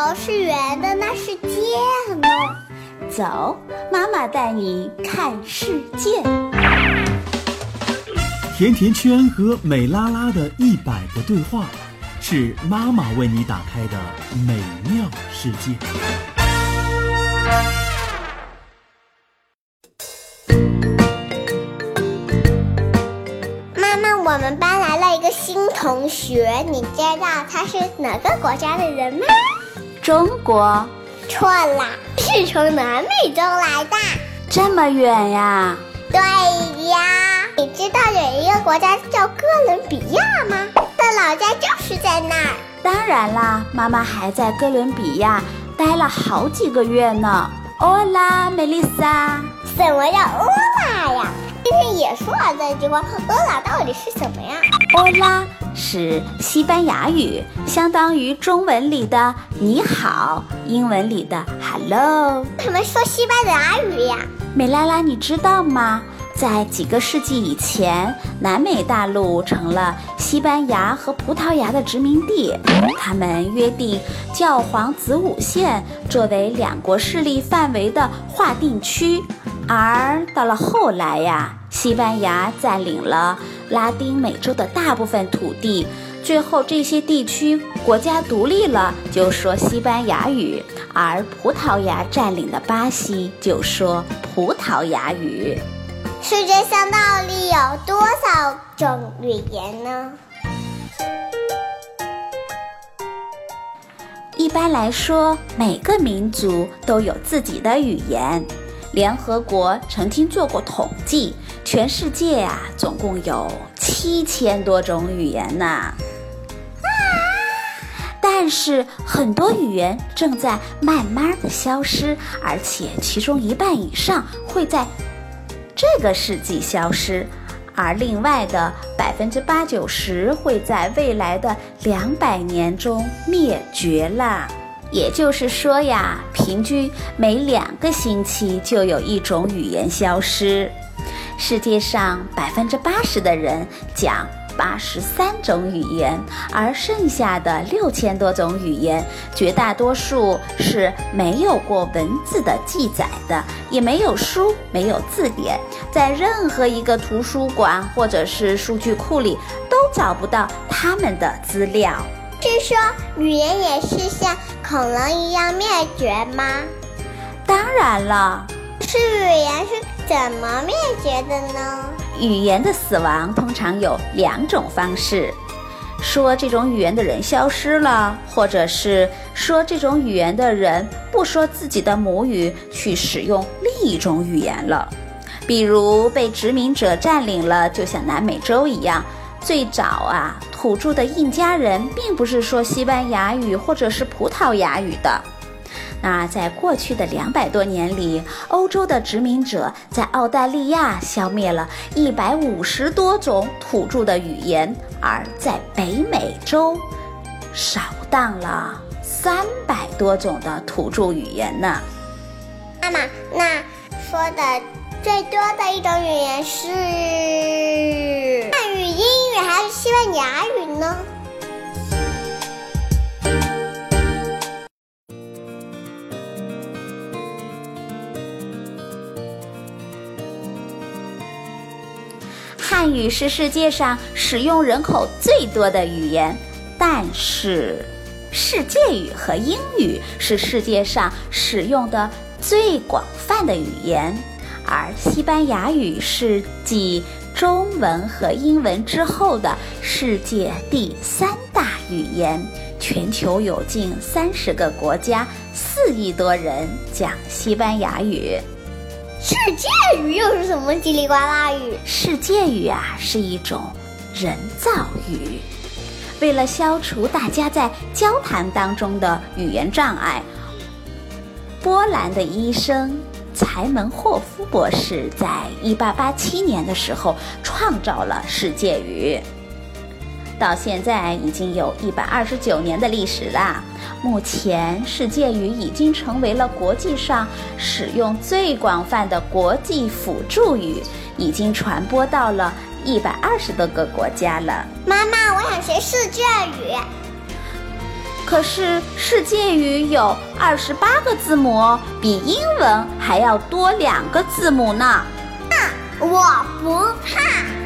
球是圆的，那是箭呢。走，妈妈带你看世界。甜甜圈和美拉拉的一百个对话，是妈妈为你打开的美妙世界。妈妈，我们班来了一个新同学，你知道他是哪个国家的人吗？中国。错啦，是从南美洲来的。这么远呀？对呀。你知道有一个国家叫哥伦比亚吗？的老家就是在那儿。当然啦，妈妈还在哥伦比亚待了好几个月呢。欧拉，梅丽莎。什么叫欧拉呀？说了这句话。欧拉到底是什么呀？欧拉是西班牙语，相当于中文里的你好，英文里的 hello。为什么说西班牙语呀？美拉拉，你知道吗？在几个世纪以前，南美大陆成了西班牙和葡萄牙的殖民地，他们约定教皇子午线作为两国势力范围的划定区。而到了后来呀，西班牙占领了拉丁美洲的大部分土地，最后这些地区国家独立了，就说西班牙语；而葡萄牙占领的巴西就说葡萄牙语。世界上到底有多少种语言呢？一般来说，每个民族都有自己的语言。联合国曾经做过统计，全世界啊，总共有七千多种语言呢。但是很多语言正在慢慢的消失，而且其中一半以上会在这个世纪消失，而另外的百分之八九十会在未来的两百年中灭绝了。也就是说呀，平均每两个星期就有一种语言消失。世界上百分之八十的人讲八十三种语言，而剩下的六千多种语言，绝大多数是没有过文字的记载的，也没有书，没有字典，在任何一个图书馆或者是数据库里都找不到他们的资料。据说语言也是像恐龙一样灭绝吗？当然了，是语言是怎么灭绝的呢？语言的死亡通常有两种方式：说这种语言的人消失了，或者是说这种语言的人不说自己的母语，去使用另一种语言了。比如被殖民者占领了，就像南美洲一样。最早啊，土著的印加人并不是说西班牙语或者是葡萄牙语的。那在过去的两百多年里，欧洲的殖民者在澳大利亚消灭了一百五十多种土著的语言，而在北美洲扫荡了三百多种的土著语言呢。妈妈，那说的最多的一种语言是汉语、英语？还是西班牙语呢？汉语是世界上使用人口最多的语言，但是世界语和英语是世界上使用的最广泛的语言，而西班牙语是继。中文和英文之后的世界第三大语言，全球有近三十个国家，四亿多人讲西班牙语。世界语又是什么叽里呱啦语？世界语啊，是一种人造语。为了消除大家在交谈当中的语言障碍，波兰的医生。柴门霍夫博士在1887年的时候创造了世界语，到现在已经有一百二十九年的历史啦。目前，世界语已经成为了国际上使用最广泛的国际辅助语，已经传播到了一百二十多个国家了。妈妈，我想学世界语。可是世界语有二十八个字母，比英文还要多两个字母呢。我不怕。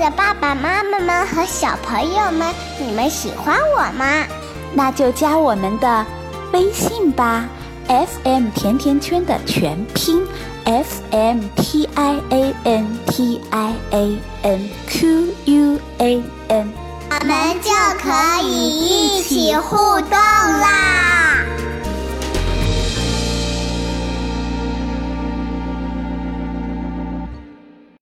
的爸爸妈妈们和小朋友们，你们喜欢我吗？那就加我们的微信吧，FM 甜甜圈的全拼，F M T I A N T I A N Q U A N，我们就可以一起互动啦。